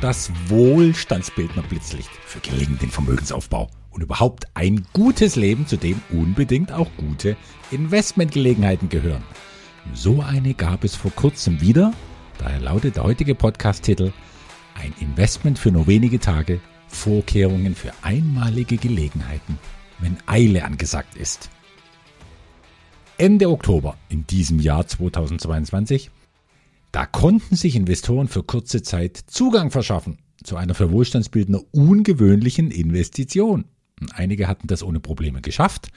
Das Wohlstandsbildner Blitzlicht für gelingenden Vermögensaufbau und überhaupt ein gutes Leben, zu dem unbedingt auch gute Investmentgelegenheiten gehören. So eine gab es vor kurzem wieder. Daher lautet der heutige Podcast-Titel Ein Investment für nur wenige Tage, Vorkehrungen für einmalige Gelegenheiten, wenn Eile angesagt ist. Ende Oktober in diesem Jahr 2022 da konnten sich Investoren für kurze Zeit Zugang verschaffen zu einer für Wohlstandsbildner ungewöhnlichen Investition. Einige hatten das ohne Probleme geschafft,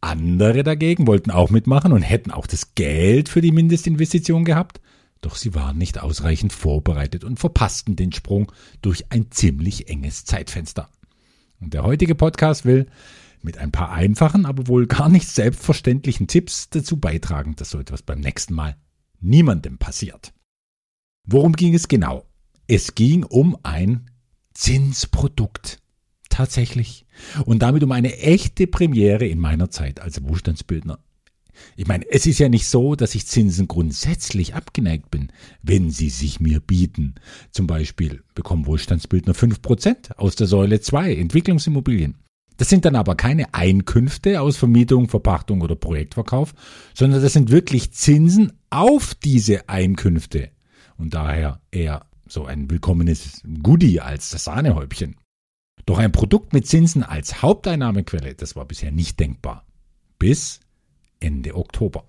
andere dagegen wollten auch mitmachen und hätten auch das Geld für die Mindestinvestition gehabt, doch sie waren nicht ausreichend vorbereitet und verpassten den Sprung durch ein ziemlich enges Zeitfenster. Und der heutige Podcast will mit ein paar einfachen, aber wohl gar nicht selbstverständlichen Tipps dazu beitragen, dass so etwas beim nächsten Mal niemandem passiert. Worum ging es genau? Es ging um ein Zinsprodukt. Tatsächlich. Und damit um eine echte Premiere in meiner Zeit als Wohlstandsbildner. Ich meine, es ist ja nicht so, dass ich Zinsen grundsätzlich abgeneigt bin, wenn sie sich mir bieten. Zum Beispiel bekommen Wohlstandsbildner 5% aus der Säule 2 Entwicklungsimmobilien. Das sind dann aber keine Einkünfte aus Vermietung, Verpachtung oder Projektverkauf, sondern das sind wirklich Zinsen auf diese Einkünfte und daher eher so ein willkommenes Goodie als das Sahnehäubchen. Doch ein Produkt mit Zinsen als Haupteinnahmequelle, das war bisher nicht denkbar. Bis Ende Oktober.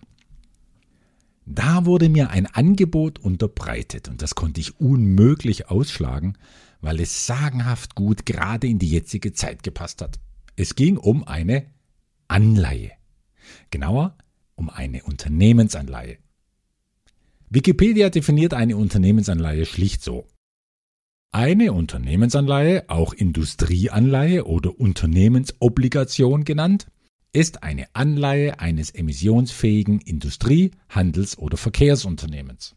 Da wurde mir ein Angebot unterbreitet und das konnte ich unmöglich ausschlagen, weil es sagenhaft gut gerade in die jetzige Zeit gepasst hat. Es ging um eine Anleihe. Genauer um eine Unternehmensanleihe. Wikipedia definiert eine Unternehmensanleihe schlicht so. Eine Unternehmensanleihe, auch Industrieanleihe oder Unternehmensobligation genannt, ist eine Anleihe eines emissionsfähigen Industrie-, Handels- oder Verkehrsunternehmens.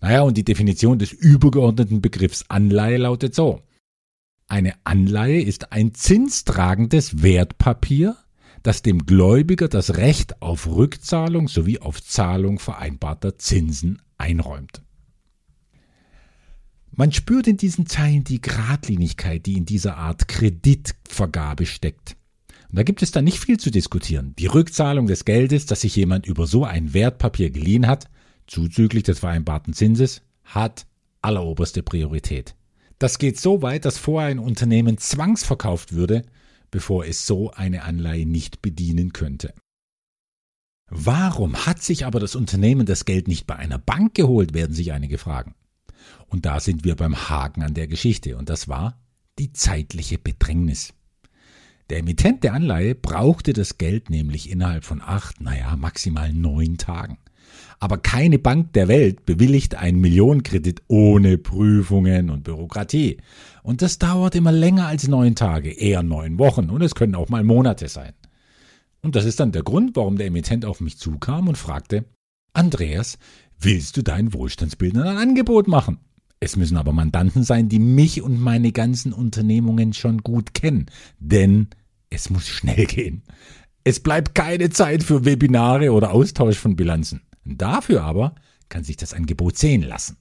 Naja, und die Definition des übergeordneten Begriffs Anleihe lautet so. Eine Anleihe ist ein zinstragendes Wertpapier, das dem Gläubiger das Recht auf Rückzahlung sowie auf Zahlung vereinbarter Zinsen einräumt. Man spürt in diesen Zeilen die Gradlinigkeit, die in dieser Art Kreditvergabe steckt. Und da gibt es dann nicht viel zu diskutieren. Die Rückzahlung des Geldes, das sich jemand über so ein Wertpapier geliehen hat, zuzüglich des vereinbarten Zinses, hat alleroberste Priorität. Das geht so weit, dass vorher ein Unternehmen zwangsverkauft würde, bevor es so eine Anleihe nicht bedienen könnte. Warum hat sich aber das Unternehmen das Geld nicht bei einer Bank geholt, werden sich einige fragen. Und da sind wir beim Haken an der Geschichte, und das war die zeitliche Bedrängnis. Der Emittent der Anleihe brauchte das Geld nämlich innerhalb von acht, naja, maximal neun Tagen. Aber keine Bank der Welt bewilligt einen Millionenkredit ohne Prüfungen und Bürokratie. Und das dauert immer länger als neun Tage, eher neun Wochen und es können auch mal Monate sein. Und das ist dann der Grund, warum der Emittent auf mich zukam und fragte, Andreas, willst du deinen Wohlstandsbildern ein Angebot machen? Es müssen aber Mandanten sein, die mich und meine ganzen Unternehmungen schon gut kennen, denn es muss schnell gehen. Es bleibt keine Zeit für Webinare oder Austausch von Bilanzen. Dafür aber kann sich das Angebot sehen lassen.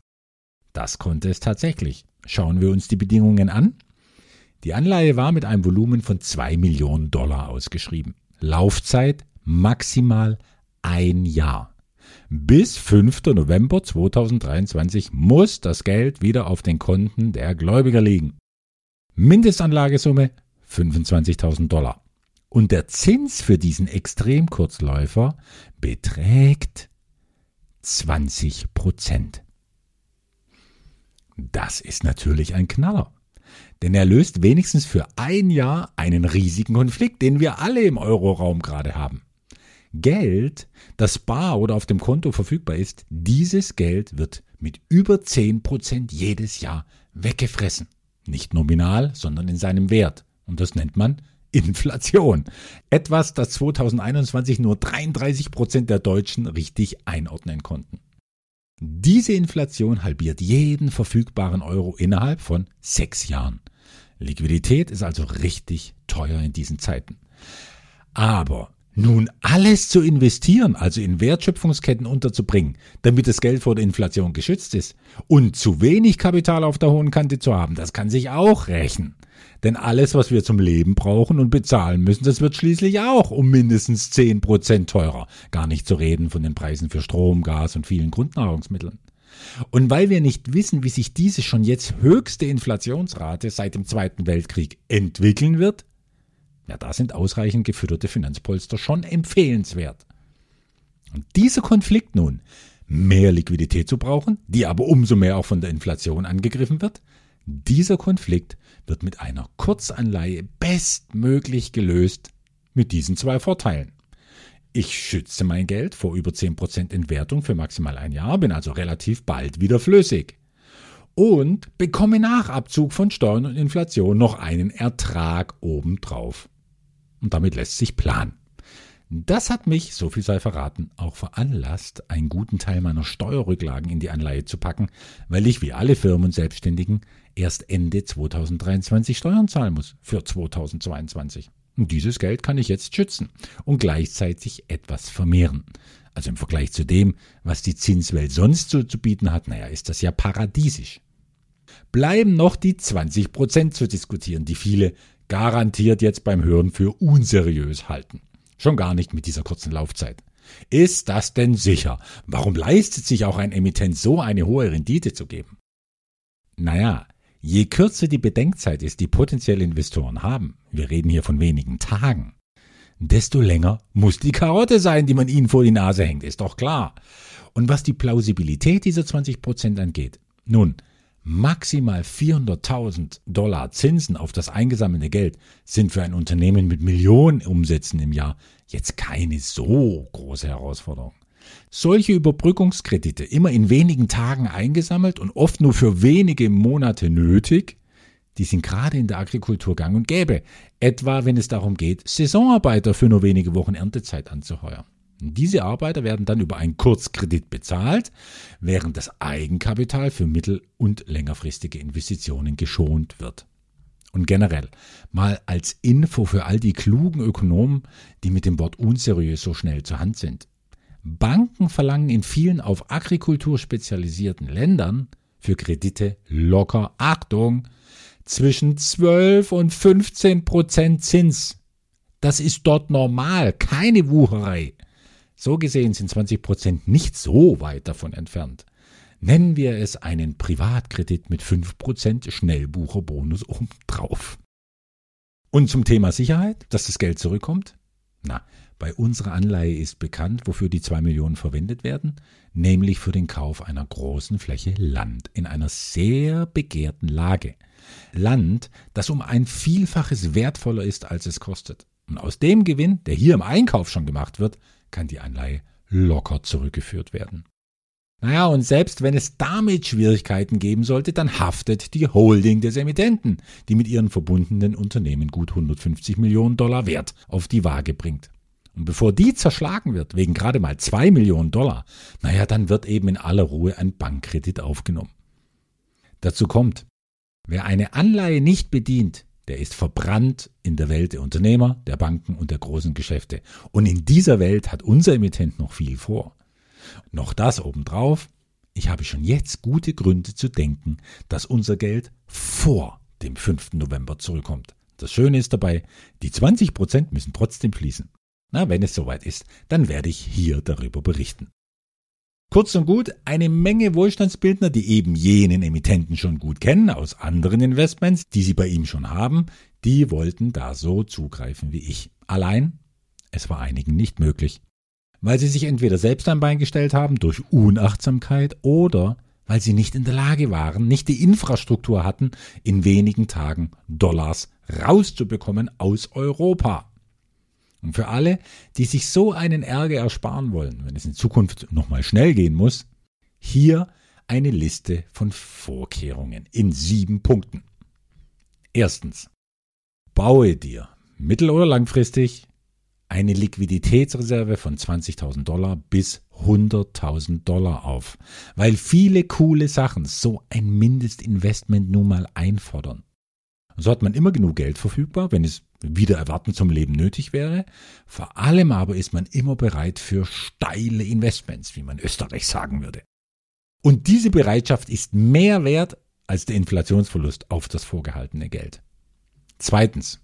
Das konnte es tatsächlich. Schauen wir uns die Bedingungen an. Die Anleihe war mit einem Volumen von 2 Millionen Dollar ausgeschrieben. Laufzeit maximal ein Jahr. Bis 5. November 2023 muss das Geld wieder auf den Konten der Gläubiger liegen. Mindestanlagesumme 25.000 Dollar. Und der Zins für diesen Extremkurzläufer beträgt 20 Prozent. Das ist natürlich ein Knaller. Denn er löst wenigstens für ein Jahr einen riesigen Konflikt, den wir alle im Euroraum gerade haben. Geld, das bar oder auf dem Konto verfügbar ist, dieses Geld wird mit über 10 Prozent jedes Jahr weggefressen. Nicht nominal, sondern in seinem Wert. Und das nennt man Inflation. Etwas, das 2021 nur 33 Prozent der Deutschen richtig einordnen konnten. Diese Inflation halbiert jeden verfügbaren Euro innerhalb von sechs Jahren. Liquidität ist also richtig teuer in diesen Zeiten. Aber nun alles zu investieren, also in Wertschöpfungsketten unterzubringen, damit das Geld vor der Inflation geschützt ist und zu wenig Kapital auf der hohen Kante zu haben, das kann sich auch rächen. Denn alles, was wir zum Leben brauchen und bezahlen müssen, das wird schließlich auch um mindestens 10% teurer. Gar nicht zu reden von den Preisen für Strom, Gas und vielen Grundnahrungsmitteln. Und weil wir nicht wissen, wie sich diese schon jetzt höchste Inflationsrate seit dem Zweiten Weltkrieg entwickeln wird, ja, da sind ausreichend gefütterte Finanzpolster schon empfehlenswert. Und dieser Konflikt nun, mehr Liquidität zu brauchen, die aber umso mehr auch von der Inflation angegriffen wird, dieser Konflikt wird mit einer Kurzanleihe bestmöglich gelöst mit diesen zwei Vorteilen. Ich schütze mein Geld vor über 10% Entwertung für maximal ein Jahr, bin also relativ bald wieder flüssig. Und bekomme nach Abzug von Steuern und Inflation noch einen Ertrag obendrauf und damit lässt sich planen. Das hat mich, so viel sei verraten, auch veranlasst, einen guten Teil meiner Steuerrücklagen in die Anleihe zu packen, weil ich wie alle Firmen und Selbstständigen erst Ende 2023 Steuern zahlen muss für 2022. Und dieses Geld kann ich jetzt schützen und gleichzeitig etwas vermehren. Also im Vergleich zu dem, was die Zinswelt sonst so zu bieten hat, naja, ist das ja paradiesisch. Bleiben noch die 20 Prozent zu diskutieren, die viele garantiert jetzt beim Hören für unseriös halten. Schon gar nicht mit dieser kurzen Laufzeit. Ist das denn sicher? Warum leistet sich auch ein Emittent so eine hohe Rendite zu geben? Naja, je kürzer die Bedenkzeit ist, die potenzielle Investoren haben, wir reden hier von wenigen Tagen, desto länger muss die Karotte sein, die man ihnen vor die Nase hängt, ist doch klar. Und was die Plausibilität dieser 20 Prozent angeht, nun, Maximal 400.000 Dollar Zinsen auf das eingesammelte Geld sind für ein Unternehmen mit Millionen Umsätzen im Jahr jetzt keine so große Herausforderung. Solche Überbrückungskredite immer in wenigen Tagen eingesammelt und oft nur für wenige Monate nötig, die sind gerade in der Agrikultur gang und gäbe, etwa wenn es darum geht, Saisonarbeiter für nur wenige Wochen Erntezeit anzuheuern. Diese Arbeiter werden dann über einen Kurzkredit bezahlt, während das Eigenkapital für mittel- und längerfristige Investitionen geschont wird. Und generell, mal als Info für all die klugen Ökonomen, die mit dem Wort unseriös so schnell zur Hand sind. Banken verlangen in vielen auf Agrikultur spezialisierten Ländern für Kredite locker, Achtung, zwischen 12 und 15 Prozent Zins. Das ist dort normal, keine Wucherei. So gesehen sind 20 Prozent nicht so weit davon entfernt. Nennen wir es einen Privatkredit mit 5 Prozent Schnellbucherbonus obendrauf. Und zum Thema Sicherheit, dass das Geld zurückkommt? Na, bei unserer Anleihe ist bekannt, wofür die 2 Millionen verwendet werden, nämlich für den Kauf einer großen Fläche Land in einer sehr begehrten Lage. Land, das um ein Vielfaches wertvoller ist, als es kostet. Und aus dem Gewinn, der hier im Einkauf schon gemacht wird, kann die Anleihe locker zurückgeführt werden. Naja, und selbst wenn es damit Schwierigkeiten geben sollte, dann haftet die Holding des Emittenten, die mit ihren verbundenen Unternehmen gut 150 Millionen Dollar Wert auf die Waage bringt. Und bevor die zerschlagen wird, wegen gerade mal zwei Millionen Dollar, naja, dann wird eben in aller Ruhe ein Bankkredit aufgenommen. Dazu kommt, wer eine Anleihe nicht bedient, der ist verbrannt in der Welt der Unternehmer, der Banken und der großen Geschäfte. Und in dieser Welt hat unser Emittent noch viel vor. Noch das obendrauf, ich habe schon jetzt gute Gründe zu denken, dass unser Geld vor dem 5. November zurückkommt. Das Schöne ist dabei, die 20 Prozent müssen trotzdem fließen. Na, wenn es soweit ist, dann werde ich hier darüber berichten. Kurz und gut, eine Menge Wohlstandsbildner, die eben jenen Emittenten schon gut kennen aus anderen Investments, die sie bei ihm schon haben, die wollten da so zugreifen wie ich. Allein, es war einigen nicht möglich. Weil sie sich entweder selbst ein Bein gestellt haben durch Unachtsamkeit oder weil sie nicht in der Lage waren, nicht die Infrastruktur hatten, in wenigen Tagen Dollars rauszubekommen aus Europa. Und für alle, die sich so einen Ärger ersparen wollen, wenn es in Zukunft nochmal schnell gehen muss, hier eine Liste von Vorkehrungen in sieben Punkten. Erstens. Baue dir mittel- oder langfristig eine Liquiditätsreserve von 20.000 Dollar bis 100.000 Dollar auf, weil viele coole Sachen so ein Mindestinvestment nun mal einfordern. So hat man immer genug Geld verfügbar, wenn es wieder erwarten zum Leben nötig wäre. Vor allem aber ist man immer bereit für steile Investments, wie man Österreich sagen würde. Und diese Bereitschaft ist mehr wert als der Inflationsverlust auf das vorgehaltene Geld. Zweitens.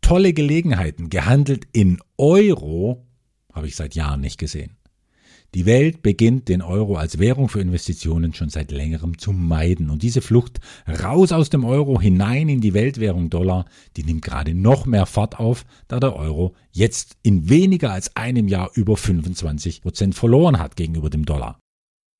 Tolle Gelegenheiten, gehandelt in Euro, habe ich seit Jahren nicht gesehen. Die Welt beginnt den Euro als Währung für Investitionen schon seit längerem zu meiden. Und diese Flucht raus aus dem Euro hinein in die Weltwährung Dollar, die nimmt gerade noch mehr Fahrt auf, da der Euro jetzt in weniger als einem Jahr über 25 Prozent verloren hat gegenüber dem Dollar.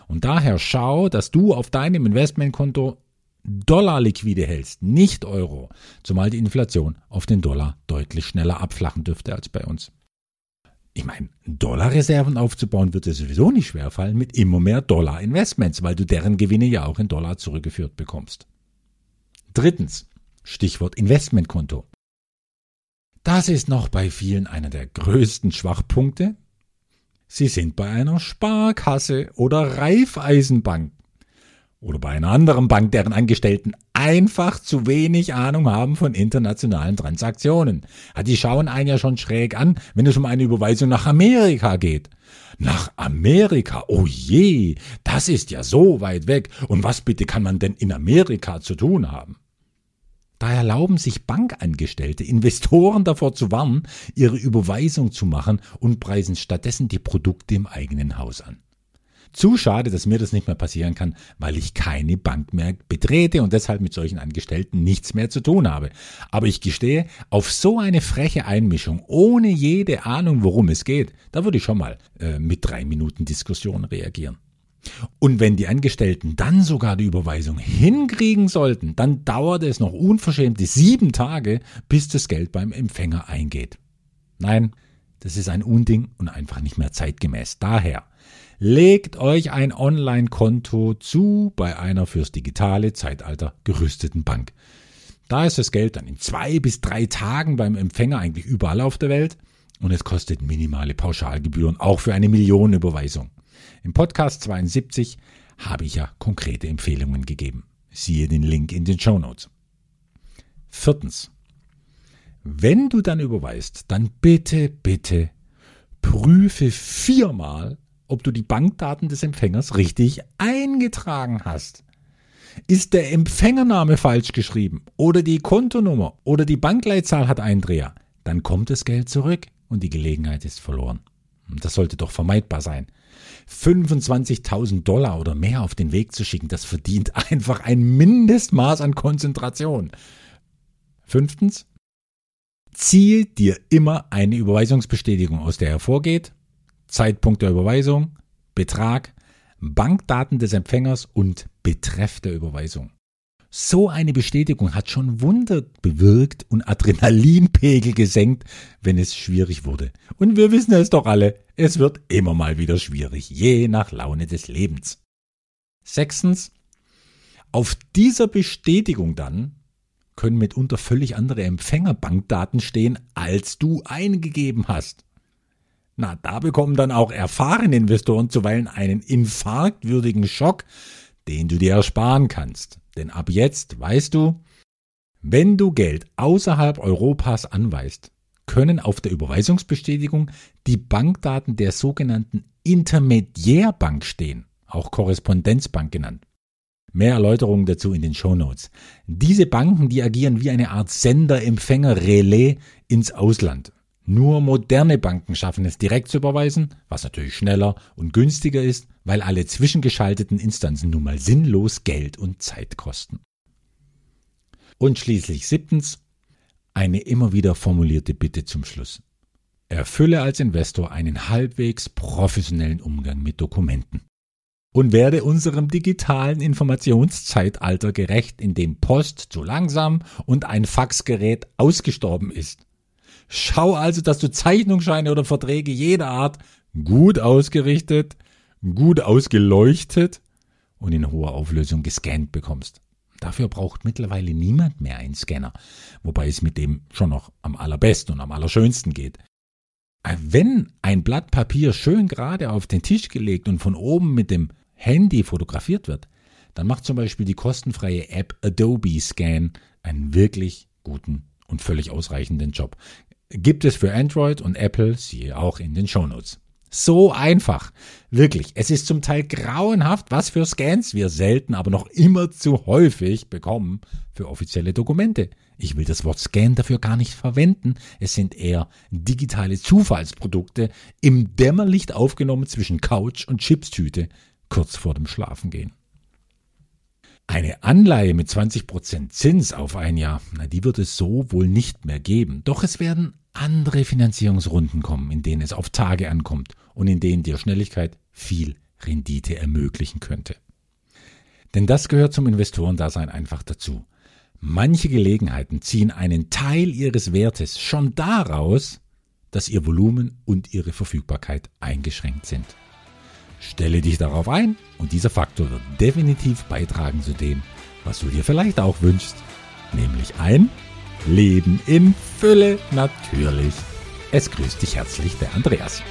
Und daher schau, dass du auf deinem Investmentkonto Dollar liquide hältst, nicht Euro, zumal die Inflation auf den Dollar deutlich schneller abflachen dürfte als bei uns. Ich meine, Dollarreserven aufzubauen wird dir sowieso nicht schwerfallen mit immer mehr Dollar-Investments, weil du deren Gewinne ja auch in Dollar zurückgeführt bekommst. Drittens, Stichwort Investmentkonto. Das ist noch bei vielen einer der größten Schwachpunkte. Sie sind bei einer Sparkasse oder Raiffeisenbank oder bei einer anderen Bank, deren Angestellten einfach zu wenig Ahnung haben von internationalen Transaktionen. Die schauen einen ja schon schräg an, wenn es um eine Überweisung nach Amerika geht. Nach Amerika? Oh je, das ist ja so weit weg. Und was bitte kann man denn in Amerika zu tun haben? Da erlauben sich Bankangestellte, Investoren davor zu warnen, ihre Überweisung zu machen und preisen stattdessen die Produkte im eigenen Haus an. Zu schade, dass mir das nicht mehr passieren kann, weil ich keine Bank mehr betrete und deshalb mit solchen Angestellten nichts mehr zu tun habe. Aber ich gestehe, auf so eine freche Einmischung, ohne jede Ahnung, worum es geht, da würde ich schon mal äh, mit drei Minuten Diskussion reagieren. Und wenn die Angestellten dann sogar die Überweisung hinkriegen sollten, dann dauert es noch unverschämte sieben Tage, bis das Geld beim Empfänger eingeht. Nein, das ist ein Unding und einfach nicht mehr zeitgemäß. Daher Legt euch ein Online-Konto zu bei einer fürs digitale Zeitalter gerüsteten Bank. Da ist das Geld dann in zwei bis drei Tagen beim Empfänger eigentlich überall auf der Welt und es kostet minimale Pauschalgebühren, auch für eine Millionenüberweisung. Im Podcast 72 habe ich ja konkrete Empfehlungen gegeben. Siehe den Link in den Show Notes. Viertens. Wenn du dann überweist, dann bitte, bitte prüfe viermal, ob du die Bankdaten des Empfängers richtig eingetragen hast. Ist der Empfängername falsch geschrieben oder die Kontonummer oder die Bankleitzahl hat Eindreher, dann kommt das Geld zurück und die Gelegenheit ist verloren. Das sollte doch vermeidbar sein. 25.000 Dollar oder mehr auf den Weg zu schicken, das verdient einfach ein Mindestmaß an Konzentration. Fünftens, ziehe dir immer eine Überweisungsbestätigung aus, der hervorgeht, Zeitpunkt der Überweisung, Betrag, Bankdaten des Empfängers und Betreff der Überweisung. So eine Bestätigung hat schon Wunder bewirkt und Adrenalinpegel gesenkt, wenn es schwierig wurde. Und wir wissen es doch alle, es wird immer mal wieder schwierig, je nach Laune des Lebens. Sechstens, auf dieser Bestätigung dann können mitunter völlig andere Empfängerbankdaten stehen, als du eingegeben hast. Na, da bekommen dann auch erfahrene Investoren zuweilen einen infarktwürdigen Schock, den du dir ersparen kannst. Denn ab jetzt weißt du, wenn du Geld außerhalb Europas anweist, können auf der Überweisungsbestätigung die Bankdaten der sogenannten Intermediärbank stehen, auch Korrespondenzbank genannt. Mehr Erläuterungen dazu in den Show Notes. Diese Banken, die agieren wie eine Art Sender-Empfänger-Relais ins Ausland. Nur moderne Banken schaffen es direkt zu überweisen, was natürlich schneller und günstiger ist, weil alle zwischengeschalteten Instanzen nun mal sinnlos Geld und Zeit kosten. Und schließlich siebtens, eine immer wieder formulierte Bitte zum Schluss. Erfülle als Investor einen halbwegs professionellen Umgang mit Dokumenten. Und werde unserem digitalen Informationszeitalter gerecht, in dem Post zu langsam und ein Faxgerät ausgestorben ist. Schau also, dass du Zeichnungsscheine oder Verträge jeder Art gut ausgerichtet, gut ausgeleuchtet und in hoher Auflösung gescannt bekommst. Dafür braucht mittlerweile niemand mehr einen Scanner, wobei es mit dem schon noch am allerbesten und am allerschönsten geht. Wenn ein Blatt Papier schön gerade auf den Tisch gelegt und von oben mit dem Handy fotografiert wird, dann macht zum Beispiel die kostenfreie App Adobe Scan einen wirklich guten und völlig ausreichenden Job. Gibt es für Android und Apple, siehe auch in den Shownotes. So einfach. Wirklich. Es ist zum Teil grauenhaft, was für Scans wir selten, aber noch immer zu häufig bekommen für offizielle Dokumente. Ich will das Wort Scan dafür gar nicht verwenden. Es sind eher digitale Zufallsprodukte im Dämmerlicht aufgenommen zwischen Couch und Chipstüte kurz vor dem Schlafengehen. Eine Anleihe mit 20% Zins auf ein Jahr, na, die wird es so wohl nicht mehr geben. Doch es werden andere Finanzierungsrunden kommen, in denen es auf Tage ankommt und in denen dir Schnelligkeit viel Rendite ermöglichen könnte. Denn das gehört zum Investorendasein einfach dazu. Manche Gelegenheiten ziehen einen Teil ihres Wertes schon daraus, dass ihr Volumen und ihre Verfügbarkeit eingeschränkt sind. Stelle dich darauf ein und dieser Faktor wird definitiv beitragen zu dem, was du dir vielleicht auch wünschst, nämlich ein Leben in Fülle natürlich. Es grüßt dich herzlich der Andreas.